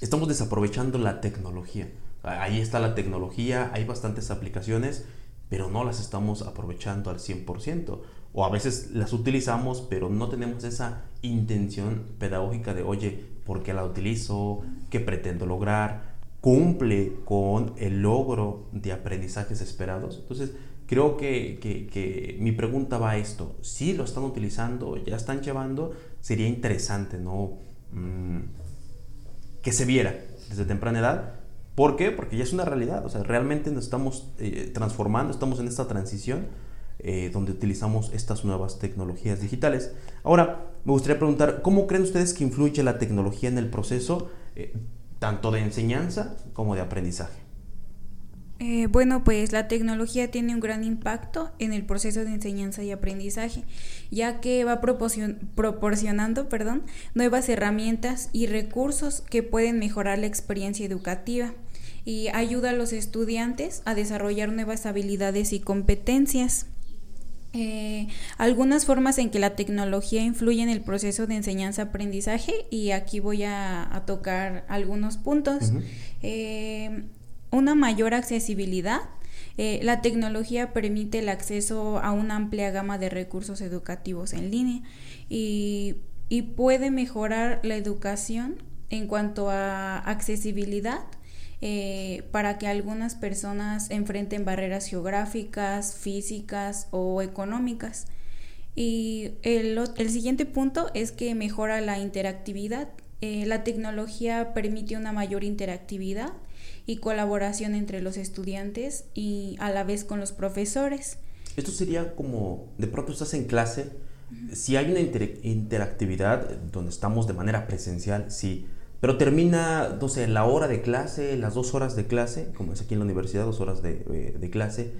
estamos desaprovechando la tecnología. Ahí está la tecnología, hay bastantes aplicaciones, pero no las estamos aprovechando al 100% o a veces las utilizamos, pero no tenemos esa intención pedagógica de, oye, ¿por qué la utilizo? ¿Qué pretendo lograr? ¿Cumple con el logro de aprendizajes esperados? Entonces, creo que, que, mi pregunta va a esto. Si lo están utilizando, ya están llevando, sería interesante, ¿no? Mm, que se viera desde temprana edad. ¿Por qué? Porque ya es una realidad. O sea, realmente nos estamos eh, transformando, estamos en esta transición eh, donde utilizamos estas nuevas tecnologías digitales. Ahora, me gustaría preguntar, ¿cómo creen ustedes que influye la tecnología en el proceso eh, tanto de enseñanza como de aprendizaje? Eh, bueno, pues la tecnología tiene un gran impacto en el proceso de enseñanza y aprendizaje, ya que va proporcionando perdón, nuevas herramientas y recursos que pueden mejorar la experiencia educativa y ayuda a los estudiantes a desarrollar nuevas habilidades y competencias. Eh, algunas formas en que la tecnología influye en el proceso de enseñanza-aprendizaje y aquí voy a, tocar algunos puntos. Eh, una mayor accesibilidad. Eh, la tecnología permite el acceso a una amplia gama de recursos educativos en línea y, y puede mejorar la educación en cuanto a accesibilidad eh, para que algunas personas enfrenten barreras geográficas, físicas o económicas. Y el, el siguiente punto es que mejora la interactividad. Eh, la tecnología permite una mayor interactividad y colaboración entre los estudiantes y a la vez con los profesores. Esto sería como, de pronto estás en clase, si hay una interactividad donde estamos de manera presencial, sí, pero termina, no sé, la hora de clase, las dos horas de clase, como es aquí en la universidad, dos horas de, eh, de clase,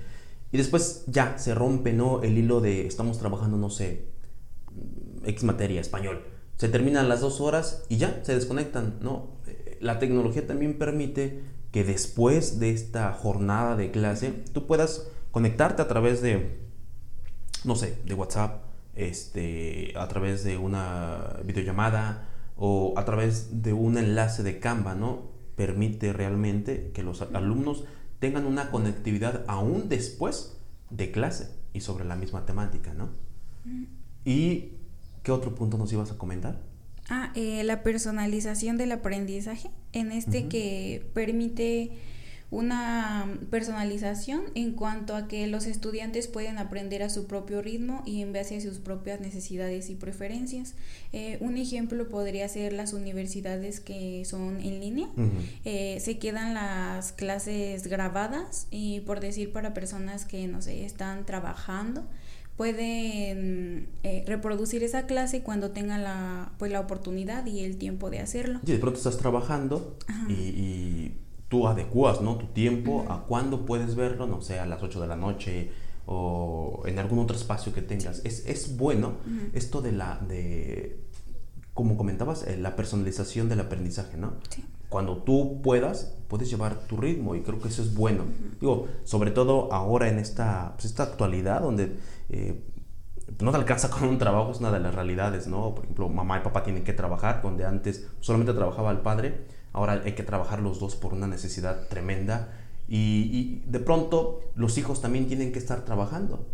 y después ya se rompe, ¿no? El hilo de estamos trabajando, no sé, X materia, español. Se terminan las dos horas y ya se desconectan, ¿no? Eh, la tecnología también permite que después de esta jornada de clase tú puedas conectarte a través de, no sé, de WhatsApp, este, a través de una videollamada, o a través de un enlace de Canva, ¿no? Permite realmente que los alumnos tengan una conectividad aún después de clase y sobre la misma temática, ¿no? ¿Y qué otro punto nos ibas a comentar? Ah, eh, la personalización del aprendizaje, en este que permite una personalización en cuanto a que los estudiantes pueden aprender a su propio ritmo y en base a sus propias necesidades y preferencias. Eh, un ejemplo podría ser las universidades que son en línea. Eh, se quedan las clases grabadas y por decir para personas que, no sé, están trabajando pueden eh, reproducir esa clase cuando tengan la, pues, la oportunidad y el tiempo de hacerlo. Sí, de pronto estás trabajando y tú adecuas ¿no? tu tiempo a cuándo puedes verlo, no sé, a las 8 de la noche o en algún otro espacio que tengas. Es, es bueno esto de la, de, como comentabas, eh, la personalización del aprendizaje, ¿no? Cuando tú puedas, puedes llevar tu ritmo y creo que eso es bueno. Digo, sobre todo ahora en esta, pues, esta actualidad donde... Eh, no te alcanza con un trabajo, es una de las realidades, ¿no? Por ejemplo, mamá y papá tienen que trabajar, donde antes solamente trabajaba el padre Ahora hay que trabajar los dos por una necesidad tremenda y, de pronto los hijos también tienen que estar trabajando.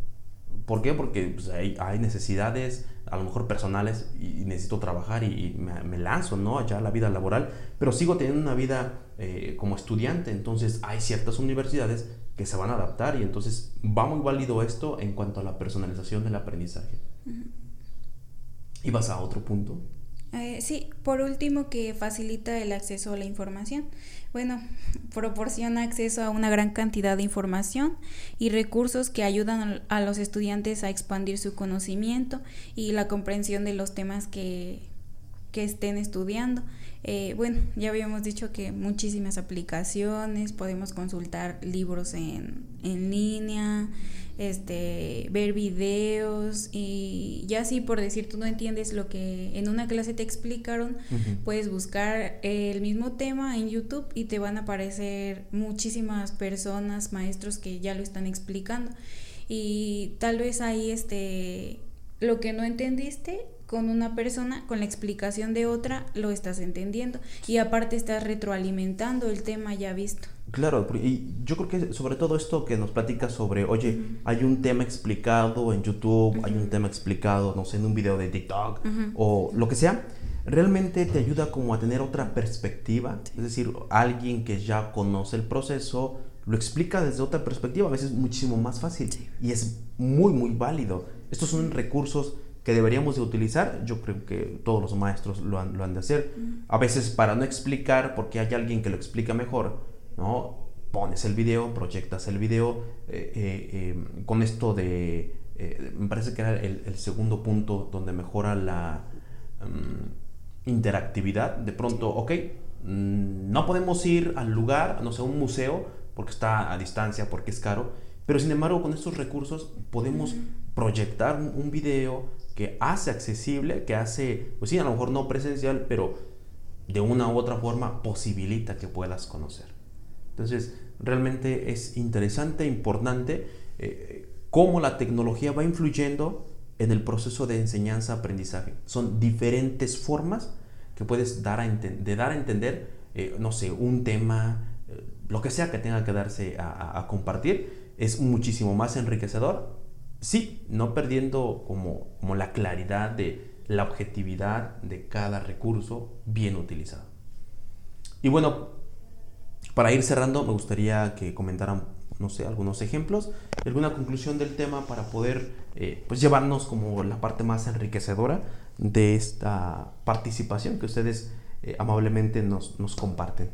¿Por qué? Porque pues, hay, necesidades, a lo mejor personales, y, necesito trabajar y, me, lanzo, ¿no? Allá a la vida laboral, pero sigo teniendo una vida eh, como estudiante, entonces hay ciertas universidades que se van a adaptar y entonces va muy válido esto en cuanto a la personalización del aprendizaje. ¿Y vas a otro punto? Eh, sí, por último que facilita el acceso a la información. Bueno, proporciona acceso a una gran cantidad de información y recursos que ayudan a los estudiantes a expandir su conocimiento y la comprensión de los temas que, que estén estudiando. Eh, bueno, ya habíamos dicho que muchísimas aplicaciones, podemos consultar libros en, en línea, este, ver videos y ya si por decir tú no entiendes lo que en una clase te explicaron, puedes buscar el mismo tema en YouTube y te van a aparecer muchísimas personas, maestros que ya lo están explicando y tal vez ahí este lo que no entendiste con una persona, con la explicación de otra, lo estás entendiendo. Y aparte estás retroalimentando el tema ya visto. Claro, y yo creo que sobre todo esto que nos platica sobre, oye, hay un tema explicado en YouTube, hay un tema explicado, no sé, en un video de TikTok o lo que sea, realmente te ayuda como a tener otra perspectiva, es decir, alguien que ya conoce el proceso lo explica desde otra perspectiva, a veces muchísimo más fácil y es muy, muy válido. Estos son recursos que deberíamos de utilizar, yo creo que todos los maestros lo han, lo han de hacer, a veces para no explicar, porque hay alguien que lo explica mejor, ¿no? Pones el video, proyectas el video, eh, eh, em, con esto de, eh, me parece que era el, segundo punto donde mejora la em, interactividad, de pronto, ok, mm, no podemos ir al lugar, no sé, un museo, porque está a distancia, porque es caro, pero sin embargo con estos recursos podemos proyectar un, un video que hace accesible, que hace, pues sí, a lo mejor no presencial, pero de una u otra forma posibilita que puedas conocer. Entonces, realmente es interesante, importante, eh, cómo la tecnología va influyendo en el proceso de enseñanza-aprendizaje. Son diferentes formas que puedes dar a de dar a entender, eh, no sé, un tema, eh, lo que sea que tenga que darse a, compartir, es muchísimo más enriquecedor. Sí, no perdiendo como, como la claridad de la objetividad de cada recurso bien utilizado. Y bueno, para ir cerrando, me gustaría que comentaran, no sé, algunos ejemplos alguna conclusión del tema para poder eh, pues llevarnos como la parte más enriquecedora de esta participación que ustedes eh, amablemente nos, comparten.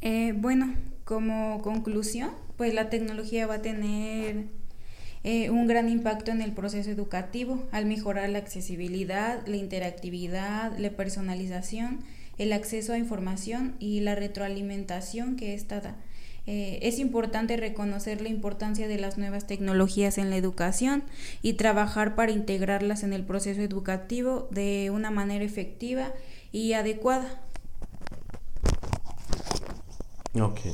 Eh, bueno, como conclusión, pues la tecnología va a tener un gran impacto en el proceso educativo al mejorar la accesibilidad, la interactividad, la personalización el acceso a información y la retroalimentación que esta da. Eh, es importante reconocer la importancia de las nuevas tecnologías en la educación y trabajar para integrarlas en el proceso educativo de una manera efectiva y adecuada. Ok, eh,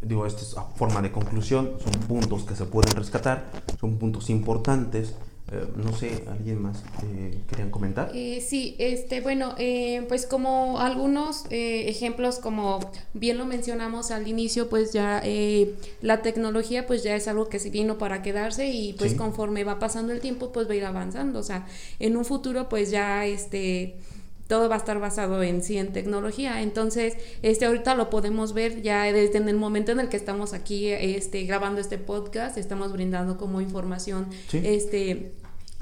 digo, esta es forma de conclusión, son puntos que se pueden rescatar, son puntos importantes. Eh, no sé, ¿alguien más eh, querían comentar? Eh, sí, este, bueno, eh, pues como algunos ejemplos, como bien lo mencionamos al inicio, pues ya la tecnología pues ya es algo que se vino para quedarse y pues conforme va pasando el tiempo pues va a ir avanzando, o sea, en un futuro pues ya este todo va a estar basado en sí en tecnología. Entonces, este ahorita lo podemos ver ya desde en el momento en el que estamos aquí este grabando este podcast, estamos brindando como información este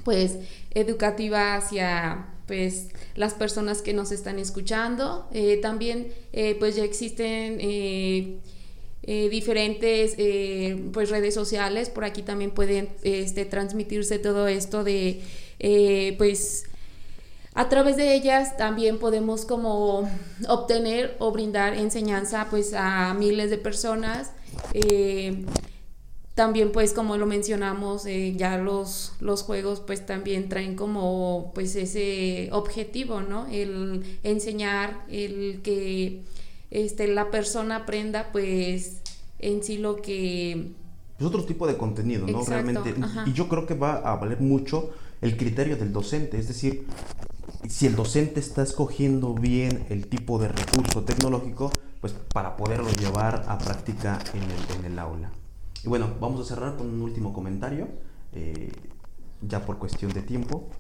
pues educativa hacia pues las personas que nos están escuchando. Eh, también eh, pues ya existen eh, diferentes pues redes sociales, por aquí también pueden este, transmitirse todo esto de pues a través de ellas también podemos como obtener o brindar enseñanza pues a miles de personas. También pues como lo mencionamos, eh, ya los, los juegos pues también traen como pues ese objetivo, ¿no? El enseñar, el que este, la persona aprenda pues en sí lo que... Es otro tipo de contenido, ¿no? Realmente. Y yo creo que va a valer mucho el criterio del docente, es decir, si el docente está escogiendo bien el tipo de recurso tecnológico, pues para poderlo llevar a práctica en el, aula. Y bueno, vamos a cerrar con un último comentario, eh, ya por cuestión de tiempo.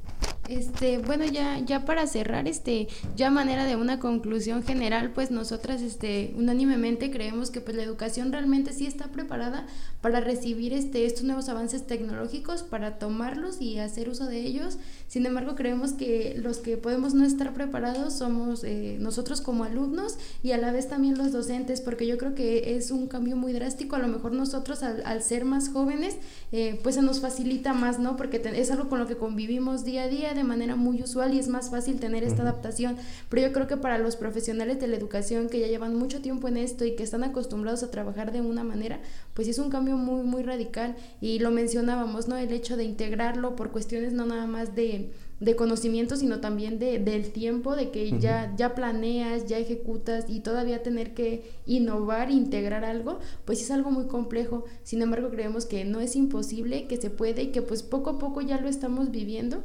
Este, bueno, ya, ya para cerrar, este, ya manera de una conclusión general, pues nosotras, este, unánimemente creemos que pues la educación realmente sí está preparada para recibir este, estos nuevos avances tecnológicos, para tomarlos y hacer uso de ellos. Sin embargo, creemos que los que podemos no estar preparados somos eh, nosotros como alumnos y a la vez también los docentes, porque yo creo que es un cambio muy drástico. A lo mejor nosotros al, ser más jóvenes, eh, pues se nos facilita más, ¿no? Porque es algo con lo que convivimos día a día manera muy usual y es más fácil tener esta adaptación. Pero yo creo que para los profesionales de la educación que ya llevan mucho tiempo en esto y que están acostumbrados a trabajar de una manera, pues es un cambio muy, muy radical. Y lo mencionábamos, ¿no? El hecho de integrarlo por cuestiones no nada más de de conocimiento, sino también de, del tiempo, de que ya, ya planeas, ya ejecutas y todavía tener que innovar, integrar algo, pues es algo muy complejo. Sin embargo, creemos que no es imposible, que se puede y que pues poco a poco ya lo estamos viviendo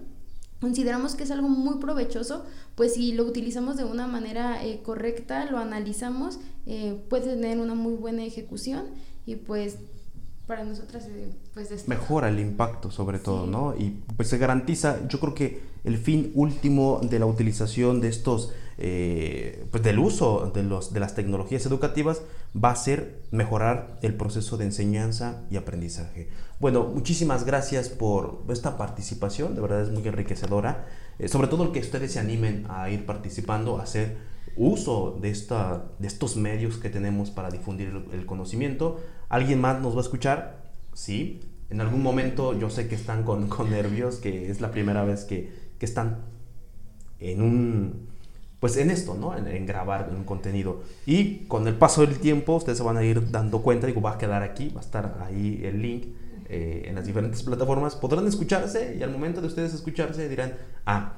consideramos que es algo muy provechoso, pues si lo utilizamos de una manera eh, correcta, lo analizamos, eh, puede tener una muy buena ejecución y pues para nosotras eh, pues mejora el impacto sobre todo no y pues se garantiza yo creo que el fin último de la utilización de estos eh, pues del uso de los de las tecnologías educativas va a ser mejorar el proceso de enseñanza y aprendizaje bueno muchísimas gracias por esta participación de verdad es muy enriquecedora eh, sobre todo el que ustedes se animen a ir participando a hacer uso de, esta, de estos medios que tenemos para difundir el, conocimiento. ¿Alguien más nos va a escuchar? Sí. En algún momento yo sé que están con, con nervios, que es la primera vez que, que, están en un... Pues en esto, ¿no? En, grabar un contenido. Y con el paso del tiempo ustedes se van a ir dando cuenta, digo, va a quedar aquí, va a estar ahí el link eh, en las diferentes plataformas. Podrán escucharse y al momento de ustedes escucharse dirán, ah,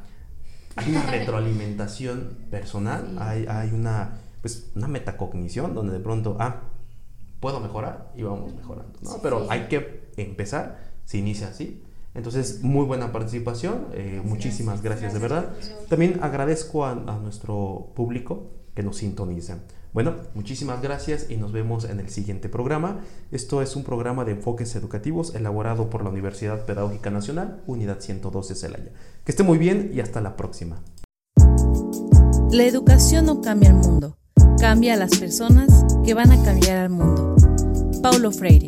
hay una retroalimentación personal, hay, hay, una, pues, una metacognición donde de pronto, ah, puedo mejorar y vamos mejorando, ¿no? Pero hay que empezar, se inicia así. Entonces, muy buena participación, eh, muchísimas gracias, de verdad. También agradezco a, a nuestro público que nos sintoniza. Bueno, muchísimas gracias y nos vemos en el siguiente programa. Esto es un programa de enfoques educativos elaborado por la Universidad Pedagógica Nacional, Unidad 112 Celaya. Que esté muy bien y hasta la próxima. La educación no cambia el mundo, cambia a las personas que van a cambiar al mundo. Paulo Freire.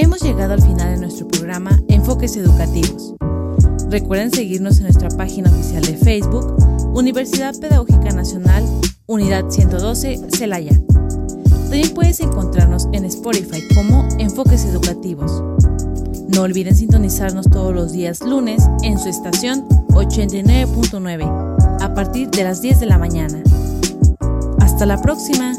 Hemos llegado al final de nuestro programa Enfoques Educativos. Recuerden seguirnos en nuestra página oficial de Facebook, Universidad Pedagógica Nacional Unidad 112, Celaya. También puedes encontrarnos en Spotify como Enfoques Educativos. No olviden sintonizarnos todos los días lunes en su estación 89.9 a partir de las 10 de la mañana. Hasta la próxima.